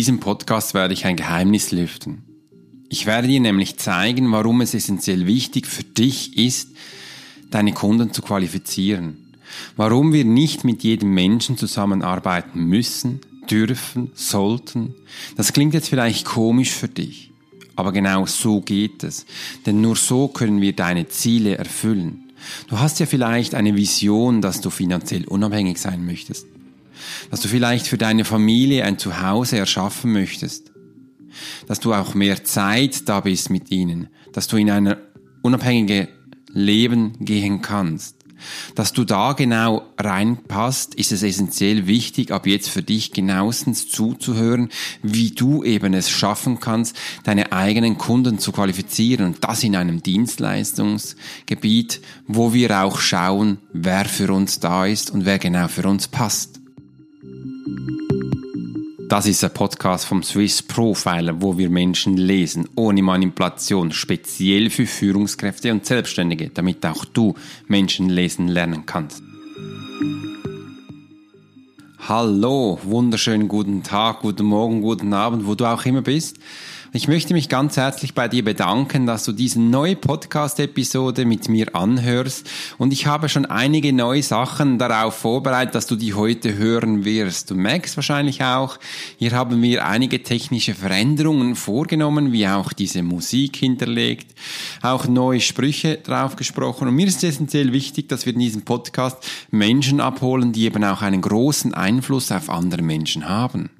diesem Podcast werde ich ein Geheimnis lüften. Ich werde dir nämlich zeigen, warum es essentiell wichtig für dich ist, deine Kunden zu qualifizieren. Warum wir nicht mit jedem Menschen zusammenarbeiten müssen, dürfen, sollten. Das klingt jetzt vielleicht komisch für dich, aber genau so geht es. Denn nur so können wir deine Ziele erfüllen. Du hast ja vielleicht eine Vision, dass du finanziell unabhängig sein möchtest dass du vielleicht für deine Familie ein Zuhause erschaffen möchtest, dass du auch mehr Zeit da bist mit ihnen, dass du in ein unabhängiges Leben gehen kannst. Dass du da genau reinpasst, ist es essentiell wichtig, ab jetzt für dich genauestens zuzuhören, wie du eben es schaffen kannst, deine eigenen Kunden zu qualifizieren und das in einem Dienstleistungsgebiet, wo wir auch schauen, wer für uns da ist und wer genau für uns passt. Das ist ein Podcast vom Swiss Profiler, wo wir Menschen lesen, ohne Manipulation, speziell für Führungskräfte und Selbstständige, damit auch du Menschen lesen lernen kannst. Hallo, wunderschönen guten Tag, guten Morgen, guten Abend, wo du auch immer bist. Ich möchte mich ganz herzlich bei dir bedanken, dass du diese neue Podcast-Episode mit mir anhörst. Und ich habe schon einige neue Sachen darauf vorbereitet, dass du die heute hören wirst. Du merkst wahrscheinlich auch, hier haben wir einige technische Veränderungen vorgenommen, wie auch diese Musik hinterlegt, auch neue Sprüche drauf gesprochen. Und mir ist essentiell wichtig, dass wir in diesem Podcast Menschen abholen, die eben auch einen großen Einfluss auf andere Menschen haben.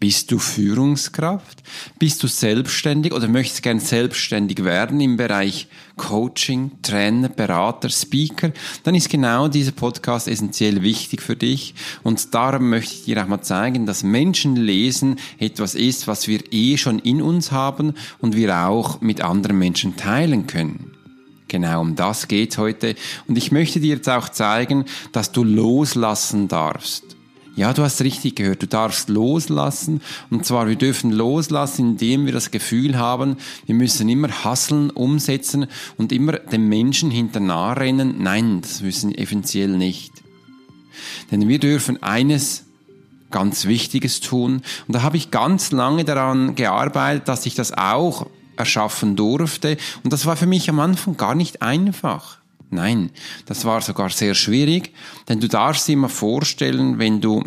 Bist du Führungskraft? Bist du selbstständig oder möchtest gern selbstständig werden im Bereich Coaching, Trainer, Berater, Speaker? Dann ist genau dieser Podcast essentiell wichtig für dich. Und darum möchte ich dir auch mal zeigen, dass Menschen lesen etwas ist, was wir eh schon in uns haben und wir auch mit anderen Menschen teilen können. Genau um das geht heute. Und ich möchte dir jetzt auch zeigen, dass du loslassen darfst. Ja, du hast richtig gehört, du darfst loslassen. Und zwar, wir dürfen loslassen, indem wir das Gefühl haben, wir müssen immer hasseln, umsetzen und immer dem Menschen hinterher rennen. Nein, das müssen eventuell nicht. Denn wir dürfen eines ganz Wichtiges tun. Und da habe ich ganz lange daran gearbeitet, dass ich das auch erschaffen durfte. Und das war für mich am Anfang gar nicht einfach. Nein, das war sogar sehr schwierig, denn du darfst dir mal vorstellen, wenn du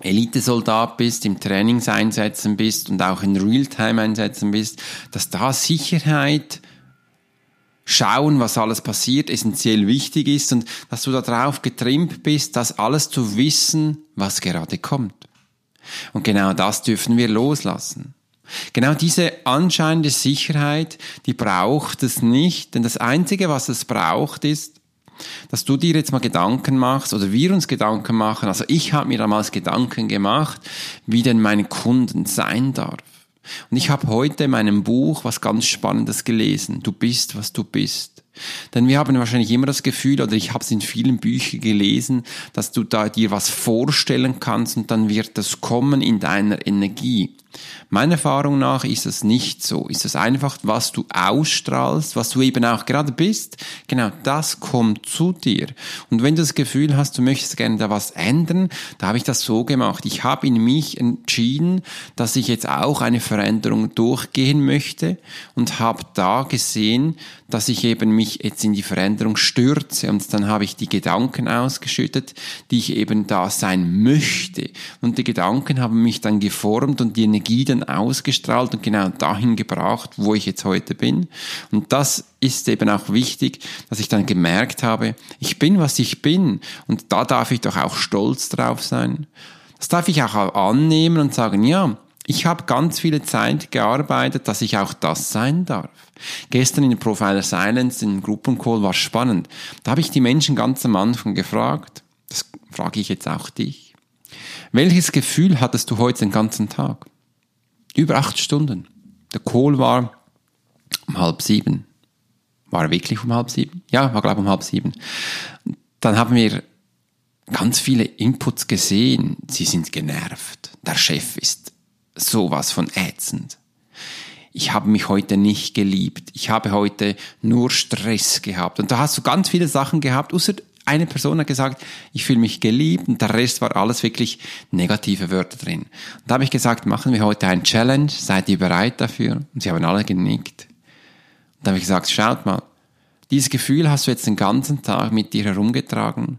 Elitesoldat bist, im Trainingseinsätzen bist und auch in Realtime-Einsätzen bist, dass da Sicherheit, schauen, was alles passiert, essentiell wichtig ist und dass du darauf getrimmt bist, das alles zu wissen, was gerade kommt. Und genau das dürfen wir loslassen. Genau diese anscheinende Sicherheit, die braucht es nicht, denn das Einzige, was es braucht, ist, dass du dir jetzt mal Gedanken machst oder wir uns Gedanken machen. Also ich habe mir damals Gedanken gemacht, wie denn mein Kunden sein darf. Und ich habe heute in meinem Buch was ganz Spannendes gelesen. Du bist, was du bist. Denn wir haben wahrscheinlich immer das Gefühl, oder ich habe es in vielen Büchern gelesen, dass du da dir was vorstellen kannst und dann wird das kommen in deiner Energie. Meiner Erfahrung nach ist es nicht so. Ist es einfach, was du ausstrahlst, was du eben auch gerade bist. Genau das kommt zu dir. Und wenn du das Gefühl hast, du möchtest gerne da was ändern, da habe ich das so gemacht. Ich habe in mich entschieden, dass ich jetzt auch eine Veränderung durchgehen möchte und habe da gesehen, dass ich eben mich jetzt in die Veränderung stürze und dann habe ich die Gedanken ausgeschüttet, die ich eben da sein möchte. Und die Gedanken haben mich dann geformt und die Energie dann ausgestrahlt und genau dahin gebracht, wo ich jetzt heute bin. Und das ist eben auch wichtig, dass ich dann gemerkt habe, ich bin, was ich bin. Und da darf ich doch auch stolz drauf sein. Das darf ich auch annehmen und sagen, ja, ich habe ganz viele Zeit gearbeitet, dass ich auch das sein darf. Gestern in Profiler Silence, in Gruppencall war spannend. Da habe ich die Menschen ganz am Anfang gefragt, das frage ich jetzt auch dich. Welches Gefühl hattest du heute den ganzen Tag? Über acht Stunden. Der Call war um halb sieben. War er wirklich um halb sieben? Ja, war glaube ich um halb sieben. Dann haben wir ganz viele Inputs gesehen. Sie sind genervt. Der Chef ist sowas von ätzend. Ich habe mich heute nicht geliebt. Ich habe heute nur Stress gehabt. Und da hast du ganz viele Sachen gehabt, außer eine Person hat gesagt, ich fühle mich geliebt und der Rest war alles wirklich negative Wörter drin. Und da habe ich gesagt, machen wir heute ein Challenge, seid ihr bereit dafür? Und sie haben alle genickt. Und da habe ich gesagt, schaut mal, dieses Gefühl hast du jetzt den ganzen Tag mit dir herumgetragen.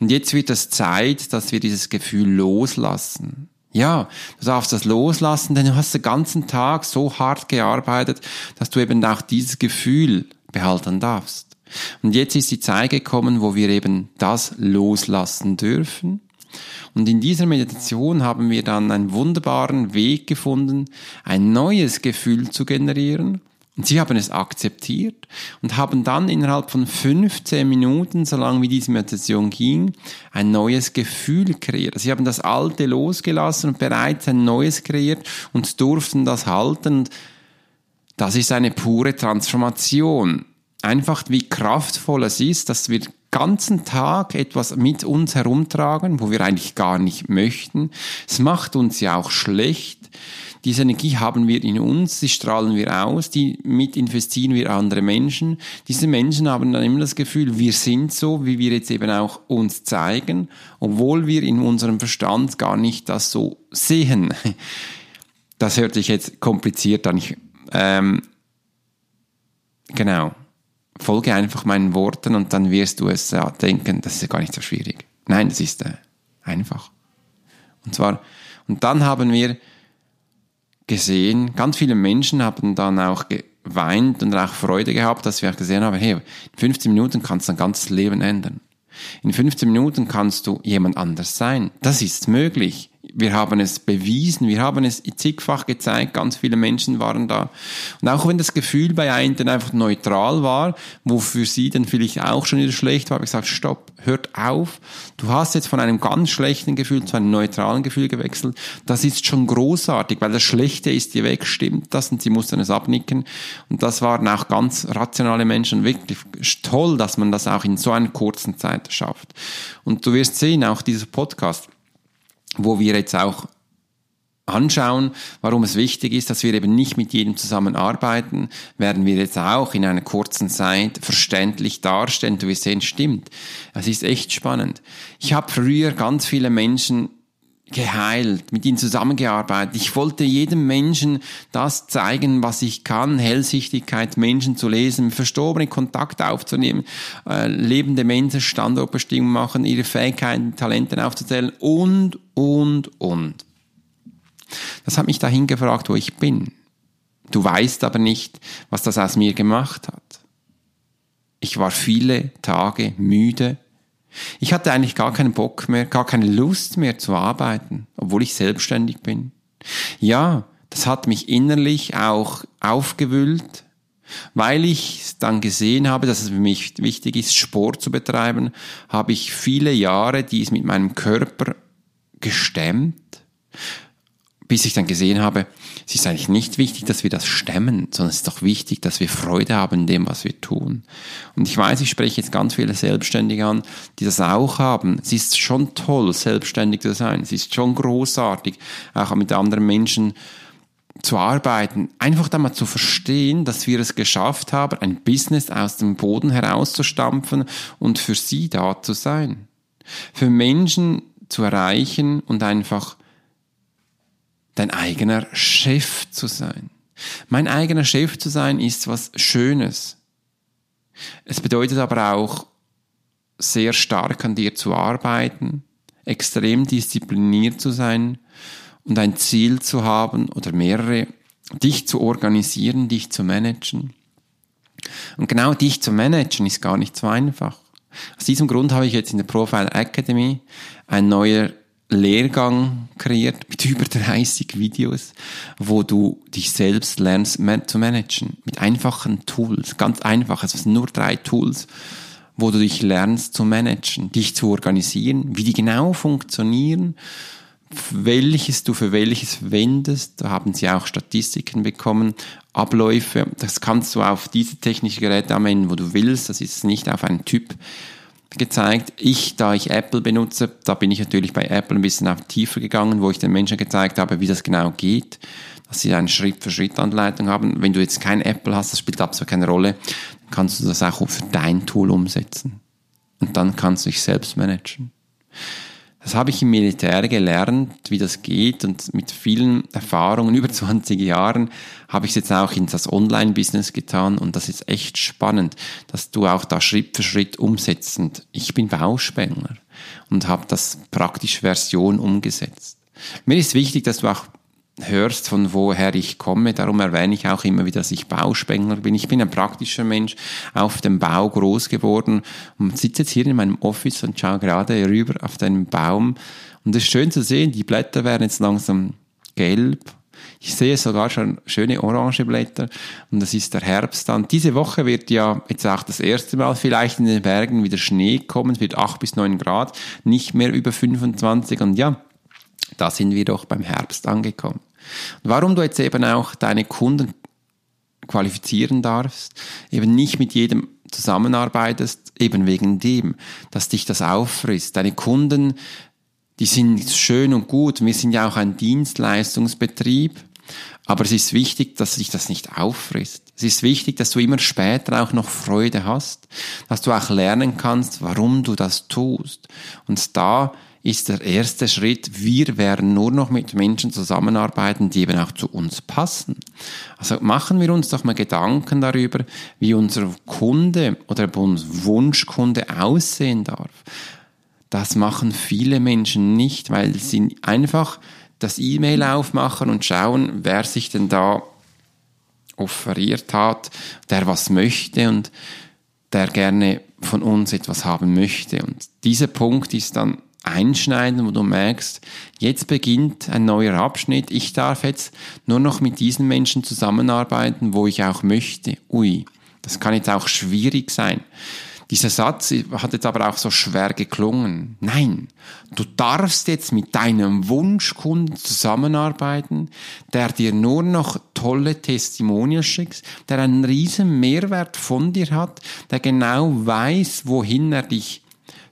Und jetzt wird es Zeit, dass wir dieses Gefühl loslassen. Ja, du darfst das loslassen, denn du hast den ganzen Tag so hart gearbeitet, dass du eben auch dieses Gefühl behalten darfst. Und jetzt ist die Zeit gekommen, wo wir eben das loslassen dürfen. Und in dieser Meditation haben wir dann einen wunderbaren Weg gefunden, ein neues Gefühl zu generieren, und sie haben es akzeptiert und haben dann innerhalb von 15 Minuten, solange wie diese Meditation ging, ein neues Gefühl kreiert. Sie haben das Alte losgelassen und bereits ein neues kreiert und durften das halten. Das ist eine pure Transformation. Einfach wie kraftvoll es ist, dass wir ganzen Tag etwas mit uns herumtragen, wo wir eigentlich gar nicht möchten. Es macht uns ja auch schlecht. Diese Energie haben wir in uns, die strahlen wir aus, die mit investieren wir andere Menschen. Diese Menschen haben dann immer das Gefühl, wir sind so, wie wir jetzt eben auch uns zeigen, obwohl wir in unserem Verstand gar nicht das so sehen. Das hört sich jetzt kompliziert an. Ich, ähm, genau. Folge einfach meinen Worten und dann wirst du es ja, denken, das ist ja gar nicht so schwierig. Nein, das ist äh, einfach. Und zwar, und dann haben wir gesehen, ganz viele Menschen haben dann auch geweint und auch Freude gehabt, dass wir auch gesehen haben, hey, in 15 Minuten kannst du dein ganzes Leben ändern. In 15 Minuten kannst du jemand anders sein. Das ist möglich wir haben es bewiesen, wir haben es zigfach gezeigt, ganz viele Menschen waren da. Und auch wenn das Gefühl bei einen einfach neutral war, wo für sie dann vielleicht auch schon wieder schlecht war, habe ich gesagt, stopp, hört auf. Du hast jetzt von einem ganz schlechten Gefühl zu einem neutralen Gefühl gewechselt. Das ist schon großartig, weil das Schlechte ist dir weg, stimmt das? Und sie mussten es abnicken. Und das waren auch ganz rationale Menschen. Wirklich toll, dass man das auch in so einer kurzen Zeit schafft. Und du wirst sehen, auch dieser Podcast, wo wir jetzt auch anschauen, warum es wichtig ist, dass wir eben nicht mit jedem zusammenarbeiten, werden wir jetzt auch in einer kurzen Zeit verständlich darstellen. Du wirst sehen, stimmt. Es ist echt spannend. Ich habe früher ganz viele Menschen geheilt, mit ihnen zusammengearbeitet. Ich wollte jedem Menschen das zeigen, was ich kann, Hellsichtigkeit, Menschen zu lesen, verstorbene Kontakt aufzunehmen, äh, lebende Menschen Standortbestimmung machen, ihre Fähigkeiten, Talenten aufzuzählen und, und, und. Das hat mich dahin gefragt, wo ich bin. Du weißt aber nicht, was das aus mir gemacht hat. Ich war viele Tage müde, ich hatte eigentlich gar keinen Bock mehr, gar keine Lust mehr zu arbeiten, obwohl ich selbstständig bin. Ja, das hat mich innerlich auch aufgewühlt, weil ich dann gesehen habe, dass es für mich wichtig ist, Sport zu betreiben, habe ich viele Jahre dies mit meinem Körper gestemmt, bis ich dann gesehen habe, es ist eigentlich nicht wichtig, dass wir das stemmen, sondern es ist doch wichtig, dass wir Freude haben in dem, was wir tun. Und ich weiß, ich spreche jetzt ganz viele Selbstständige an, die das auch haben. Es ist schon toll, selbstständig zu sein. Es ist schon großartig, auch mit anderen Menschen zu arbeiten, einfach da mal zu verstehen, dass wir es geschafft haben, ein Business aus dem Boden herauszustampfen und für sie da zu sein. Für Menschen zu erreichen und einfach dein eigener Chef zu sein. Mein eigener Chef zu sein ist was Schönes. Es bedeutet aber auch, sehr stark an dir zu arbeiten, extrem diszipliniert zu sein und ein Ziel zu haben oder mehrere, dich zu organisieren, dich zu managen. Und genau dich zu managen ist gar nicht so einfach. Aus diesem Grund habe ich jetzt in der Profile Academy ein neuer Lehrgang kreiert mit über 30 Videos, wo du dich selbst lernst zu managen. Mit einfachen Tools, ganz einfach. Es sind nur drei Tools, wo du dich lernst zu managen, dich zu organisieren, wie die genau funktionieren, welches du für welches wendest. Da haben sie auch Statistiken bekommen, Abläufe. Das kannst du auf diese technischen Geräte anwenden, wo du willst. Das ist nicht auf einen Typ gezeigt. Ich, da ich Apple benutze, da bin ich natürlich bei Apple ein bisschen auf tiefer gegangen, wo ich den Menschen gezeigt habe, wie das genau geht, dass sie eine Schritt-für-Schritt-Anleitung haben. Wenn du jetzt kein Apple hast, das spielt absolut keine Rolle, dann kannst du das auch für dein Tool umsetzen. und dann kannst du dich selbst managen. Das habe ich im Militär gelernt, wie das geht und mit vielen Erfahrungen, über 20 Jahren, habe ich es jetzt auch in das Online-Business getan und das ist echt spannend, dass du auch da Schritt für Schritt umsetzend. Ich bin Bauspengler und habe das praktisch Version umgesetzt. Mir ist wichtig, dass du auch hörst, von woher ich komme. Darum erwähne ich auch immer wieder, dass ich Bauspengler bin. Ich bin ein praktischer Mensch, auf dem Bau groß geworden und sitze jetzt hier in meinem Office und schaue gerade rüber auf den Baum. Und es ist schön zu sehen, die Blätter werden jetzt langsam gelb. Ich sehe sogar schon schöne orange Blätter und das ist der Herbst dann. Diese Woche wird ja jetzt auch das erste Mal vielleicht in den Bergen wieder Schnee kommen, es wird 8 bis 9 Grad, nicht mehr über 25 und ja, da sind wir doch beim Herbst angekommen. Und warum du jetzt eben auch deine Kunden qualifizieren darfst, eben nicht mit jedem zusammenarbeitest, eben wegen dem, dass dich das auffrisst. Deine Kunden, die sind schön und gut. Wir sind ja auch ein Dienstleistungsbetrieb. Aber es ist wichtig, dass sich das nicht auffrisst. Es ist wichtig, dass du immer später auch noch Freude hast, dass du auch lernen kannst, warum du das tust. Und da ist der erste Schritt, wir werden nur noch mit Menschen zusammenarbeiten, die eben auch zu uns passen. Also machen wir uns doch mal Gedanken darüber, wie unser Kunde oder unser Wunschkunde aussehen darf. Das machen viele Menschen nicht, weil sie einfach das E-Mail aufmachen und schauen, wer sich denn da offeriert hat, der was möchte und der gerne von uns etwas haben möchte. Und dieser Punkt ist dann einschneiden, wo du merkst, jetzt beginnt ein neuer Abschnitt. Ich darf jetzt nur noch mit diesen Menschen zusammenarbeiten, wo ich auch möchte. Ui, das kann jetzt auch schwierig sein. Dieser Satz hat jetzt aber auch so schwer geklungen. Nein, du darfst jetzt mit deinem Wunschkunden zusammenarbeiten, der dir nur noch tolle Testimonials schickt, der einen riesen Mehrwert von dir hat, der genau weiß, wohin er dich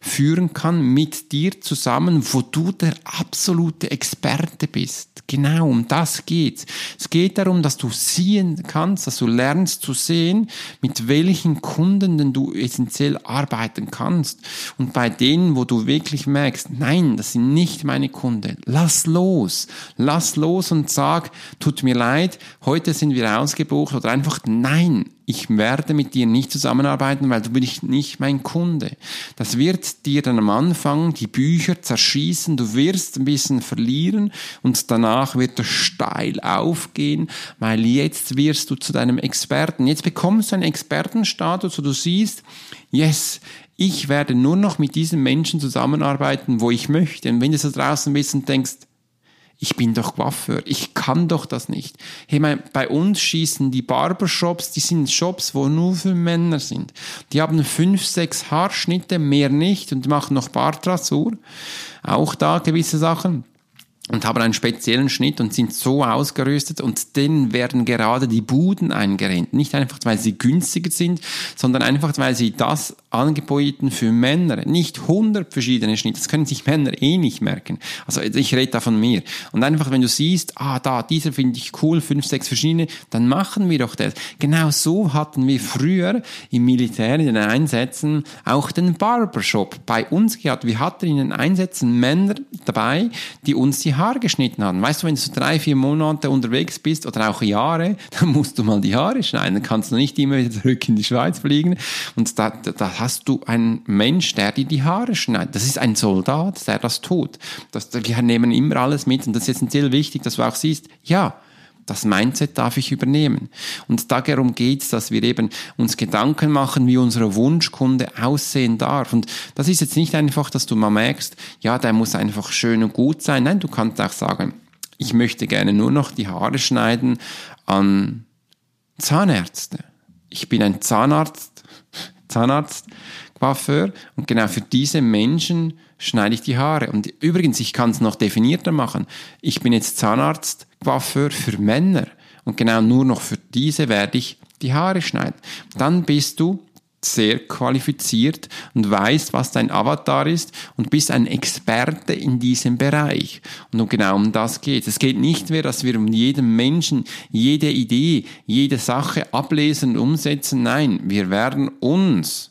führen kann mit dir zusammen, wo du der absolute Experte bist. Genau, um das geht's. Es geht darum, dass du sehen kannst, dass du lernst zu sehen, mit welchen Kunden denn du essentiell arbeiten kannst. Und bei denen, wo du wirklich merkst, nein, das sind nicht meine Kunden, lass los. Lass los und sag, tut mir leid, heute sind wir ausgebucht oder einfach nein, ich werde mit dir nicht zusammenarbeiten, weil du bist nicht mein Kunde. Das wird dir dann am Anfang die Bücher zerschießen, du wirst ein bisschen verlieren und danach wird es steil aufgehen, weil jetzt wirst du zu deinem Experten. Jetzt bekommst du einen Expertenstatus, wo du siehst, yes, ich werde nur noch mit diesen Menschen zusammenarbeiten, wo ich möchte. Und wenn du so draußen bist und denkst, ich bin doch Coiffeur, ich kann doch das nicht. Hey, mein, bei uns schießen die Barbershops, die sind Shops, wo nur für Männer sind. Die haben fünf, sechs Haarschnitte, mehr nicht und machen noch Bartrasur. Auch da gewisse Sachen und haben einen speziellen Schnitt und sind so ausgerüstet und denen werden gerade die Buden eingerennt. Nicht einfach, weil sie günstiger sind, sondern einfach, weil sie das angeboten für Männer. Nicht 100 verschiedene Schnitte, das können sich Männer eh nicht merken. Also ich rede da von mir. Und einfach, wenn du siehst, ah, da, dieser finde ich cool, fünf, sechs verschiedene, dann machen wir doch das. Genau so hatten wir früher im Militär in den Einsätzen auch den Barbershop bei uns gehabt. Wir hatten in den Einsätzen Männer dabei, die uns die Haare geschnitten haben. Weißt du, wenn du so drei, vier Monate unterwegs bist oder auch Jahre, dann musst du mal die Haare schneiden. Dann kannst du nicht immer wieder zurück in die Schweiz fliegen. Und da, da hast du einen Mensch, der dir die Haare schneidet. Das ist ein Soldat, der das tut. Das, wir nehmen immer alles mit und das ist essentiell wichtig, dass du auch siehst, ja, das Mindset darf ich übernehmen. Und darum geht es, dass wir eben uns Gedanken machen, wie unser Wunschkunde aussehen darf. Und das ist jetzt nicht einfach, dass du mal merkst, ja, der muss einfach schön und gut sein. Nein, du kannst auch sagen, ich möchte gerne nur noch die Haare schneiden an Zahnärzte. Ich bin ein Zahnarzt, Zahnarzt, Coiffeur und genau für diese Menschen schneide ich die Haare. Und übrigens, ich kann es noch definierter machen. Ich bin jetzt Zahnarzt, Coiffeur für Männer und genau nur noch für diese werde ich die Haare schneiden. Dann bist du sehr qualifiziert und weißt, was dein Avatar ist und bist ein Experte in diesem Bereich. Und genau um das geht. Es geht nicht mehr, dass wir um jeden Menschen, jede Idee, jede Sache ablesen und umsetzen. Nein, wir werden uns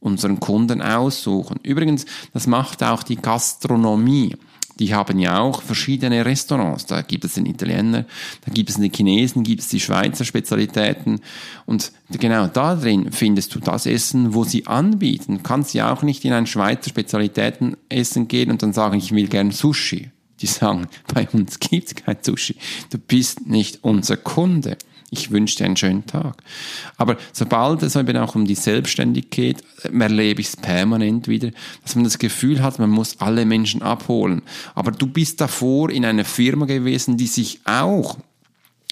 unseren Kunden aussuchen. Übrigens, das macht auch die Gastronomie. Die haben ja auch verschiedene Restaurants. Da gibt es den Italiener, da gibt es den Chinesen, gibt es die Schweizer Spezialitäten. Und genau da drin findest du das Essen, wo sie anbieten. Du kannst ja auch nicht in ein Schweizer Spezialitätenessen gehen und dann sagen, ich will gern Sushi. Die sagen, bei uns gibt's kein Sushi. Du bist nicht unser Kunde. Ich wünsche dir einen schönen Tag. Aber sobald es eben auch um die Selbstständigkeit geht, erlebe ich es permanent wieder, dass man das Gefühl hat, man muss alle Menschen abholen. Aber du bist davor in einer Firma gewesen, die sich auch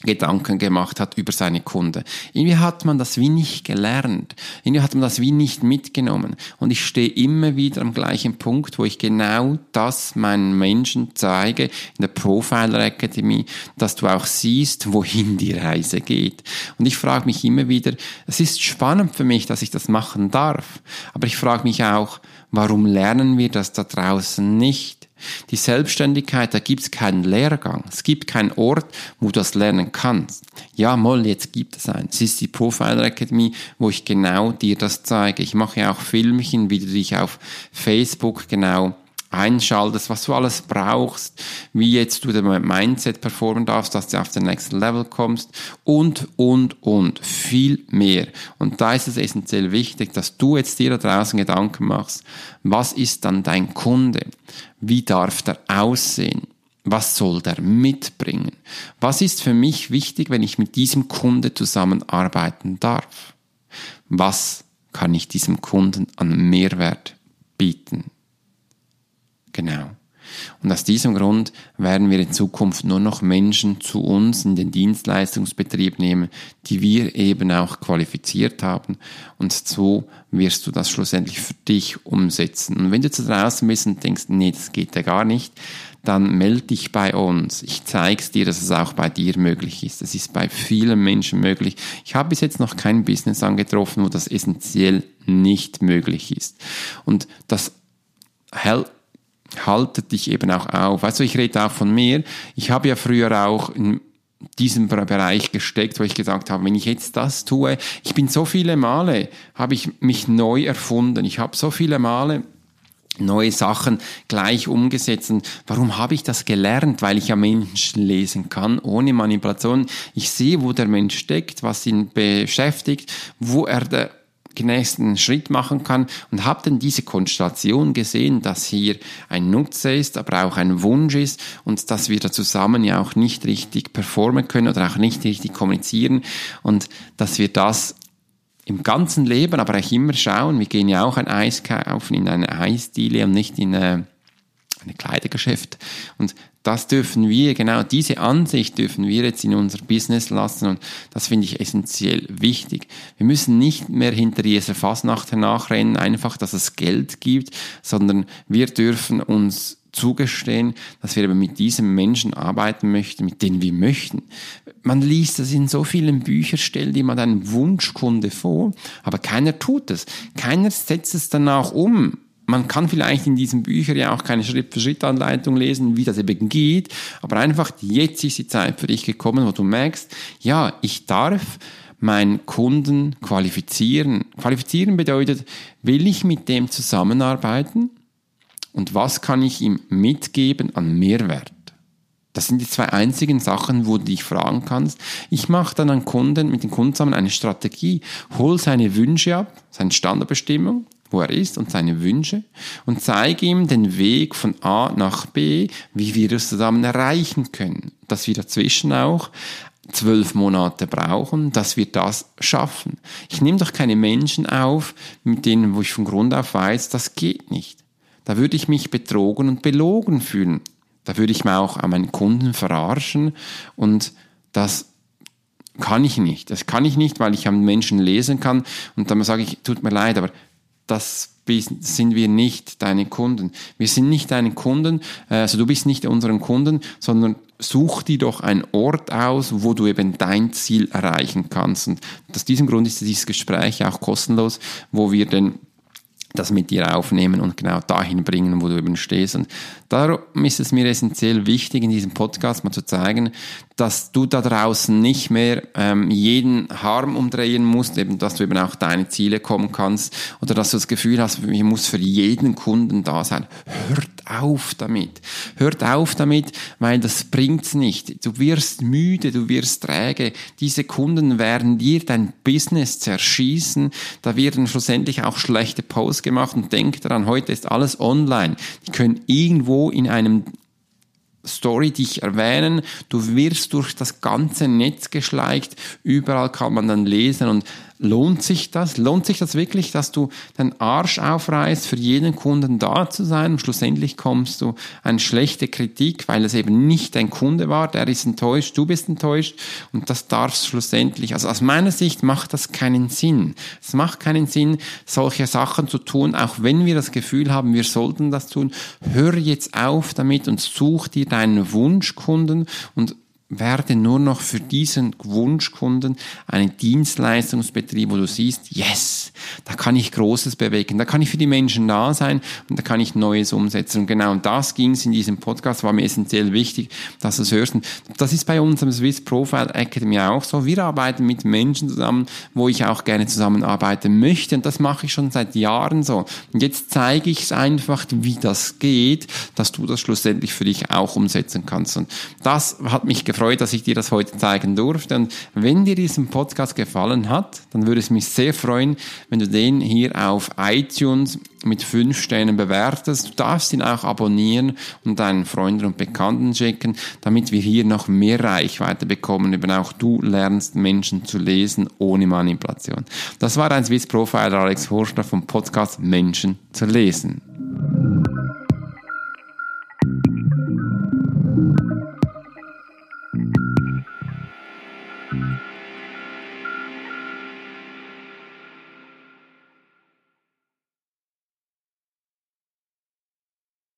Gedanken gemacht hat über seine Kunde. Irgendwie hat man das wie nicht gelernt. Irgendwie hat man das wie nicht mitgenommen. Und ich stehe immer wieder am gleichen Punkt, wo ich genau das meinen Menschen zeige in der Profiler Academy, dass du auch siehst, wohin die Reise geht. Und ich frage mich immer wieder, es ist spannend für mich, dass ich das machen darf. Aber ich frage mich auch, warum lernen wir das da draußen nicht? Die Selbstständigkeit, da gibt es keinen Lehrgang. Es gibt keinen Ort, wo du das lernen kannst. Ja, moll, jetzt gibt es einen. Es ist die Profiler Academy, wo ich genau dir das zeige. Ich mache ja auch Filmchen, wie du dich auf Facebook genau einschaltest, was du alles brauchst, wie jetzt du dein Mindset performen darfst, dass du auf den nächsten Level kommst und, und, und viel mehr. Und da ist es essentiell wichtig, dass du jetzt dir da draußen Gedanken machst, was ist dann dein Kunde? Wie darf der aussehen? Was soll der mitbringen? Was ist für mich wichtig, wenn ich mit diesem Kunde zusammenarbeiten darf? Was kann ich diesem Kunden an Mehrwert bieten? Genau. Und aus diesem Grund werden wir in Zukunft nur noch Menschen zu uns in den Dienstleistungsbetrieb nehmen, die wir eben auch qualifiziert haben. Und so wirst du das schlussendlich für dich umsetzen. Und wenn du zu draußen bist und denkst, nee, das geht ja gar nicht, dann melde dich bei uns. Ich zeige es dir, dass es auch bei dir möglich ist. Es ist bei vielen Menschen möglich. Ich habe bis jetzt noch kein Business angetroffen, wo das essentiell nicht möglich ist. Und das hält haltet dich eben auch auf. Also ich rede auch von mir. Ich habe ja früher auch in diesem Bereich gesteckt, wo ich gesagt habe, wenn ich jetzt das tue, ich bin so viele Male, habe ich mich neu erfunden. Ich habe so viele Male neue Sachen gleich umgesetzt. Und warum habe ich das gelernt? Weil ich ja Menschen lesen kann, ohne Manipulation. Ich sehe, wo der Mensch steckt, was ihn beschäftigt, wo er nächsten Schritt machen kann. Und habe dann diese Konstellation gesehen, dass hier ein Nutzer ist, aber auch ein Wunsch ist und dass wir da zusammen ja auch nicht richtig performen können oder auch nicht richtig kommunizieren und dass wir das im ganzen Leben, aber auch immer schauen, wir gehen ja auch ein Eis kaufen in eine Eisdiele und nicht in eine, eine Kleidergeschäft. Und das dürfen wir, genau diese Ansicht dürfen wir jetzt in unser Business lassen und das finde ich essentiell wichtig. Wir müssen nicht mehr hinter dieser Fasnacht nachrennen, einfach, dass es Geld gibt, sondern wir dürfen uns zugestehen, dass wir eben mit diesem Menschen arbeiten möchten, mit denen wir möchten. Man liest das in so vielen Büchern, stellt jemand einen Wunschkunde vor, aber keiner tut es. Keiner setzt es danach um man kann vielleicht in diesen Büchern ja auch keine Schritt-für-Schritt-Anleitung lesen, wie das eben geht, aber einfach jetzt ist die Zeit für dich gekommen, wo du merkst, ja, ich darf meinen Kunden qualifizieren. Qualifizieren bedeutet, will ich mit dem zusammenarbeiten und was kann ich ihm mitgeben an Mehrwert? Das sind die zwei einzigen Sachen, wo du dich fragen kannst. Ich mache dann einen Kunden, mit dem Kunden zusammen eine Strategie, hol seine Wünsche ab, seine Standardbestimmung, wo er ist und seine Wünsche und zeige ihm den Weg von A nach B, wie wir das zusammen erreichen können. Dass wir dazwischen auch zwölf Monate brauchen, dass wir das schaffen. Ich nehme doch keine Menschen auf, mit denen, wo ich von Grund auf weiß, das geht nicht. Da würde ich mich betrogen und belogen fühlen. Da würde ich mir auch an meinen Kunden verarschen und das kann ich nicht. Das kann ich nicht, weil ich am Menschen lesen kann und dann sage ich, tut mir leid, aber das sind wir nicht deine Kunden. Wir sind nicht deine Kunden, also du bist nicht unseren Kunden, sondern such dir doch einen Ort aus, wo du eben dein Ziel erreichen kannst. Und aus diesem Grund ist dieses Gespräch auch kostenlos, wo wir denn das mit dir aufnehmen und genau dahin bringen, wo du eben stehst. Und darum ist es mir essentiell wichtig, in diesem Podcast mal zu zeigen, dass du da draußen nicht mehr ähm, jeden Harm umdrehen musst, eben, dass du eben auch deine Ziele kommen kannst oder dass du das Gefühl hast, ich muss für jeden Kunden da sein. Hört auf damit. Hört auf damit, weil das bringt's nicht. Du wirst müde, du wirst träge. Diese Kunden werden dir dein Business zerschießen. Da werden schlussendlich auch schlechte Posts gemacht und denk daran, heute ist alles online. Die können irgendwo in einem Story dich erwähnen. Du wirst durch das ganze Netz geschleicht. Überall kann man dann lesen und Lohnt sich das? Lohnt sich das wirklich, dass du deinen Arsch aufreißt, für jeden Kunden da zu sein und schlussendlich kommst du eine schlechte Kritik, weil es eben nicht dein Kunde war, der ist enttäuscht, du bist enttäuscht und das darfst schlussendlich, also aus meiner Sicht macht das keinen Sinn. Es macht keinen Sinn, solche Sachen zu tun, auch wenn wir das Gefühl haben, wir sollten das tun. Hör jetzt auf damit und such dir deinen Wunschkunden und werde nur noch für diesen Wunschkunden einen Dienstleistungsbetrieb, wo du siehst, yes, da kann ich Großes bewegen, da kann ich für die Menschen da sein und da kann ich Neues umsetzen. Und genau das ging es in diesem Podcast, war mir essentiell wichtig, dass du es hörst. Das ist bei unserem Swiss Profile Academy auch so. Wir arbeiten mit Menschen zusammen, wo ich auch gerne zusammenarbeiten möchte und das mache ich schon seit Jahren so. Und jetzt zeige ich es einfach, wie das geht, dass du das schlussendlich für dich auch umsetzen kannst. Und das hat mich gefreut gefreut, dass ich dir das heute zeigen durfte. Und wenn dir diesen Podcast gefallen hat, dann würde es mich sehr freuen, wenn du den hier auf iTunes mit fünf Sternen bewertest. Du darfst ihn auch abonnieren und deinen Freunden und Bekannten schicken, damit wir hier noch mehr Reichweite bekommen. Eben auch du lernst Menschen zu lesen ohne Manipulation. Das war ein Swiss Profiler Alex Horschler vom Podcast Menschen zu lesen.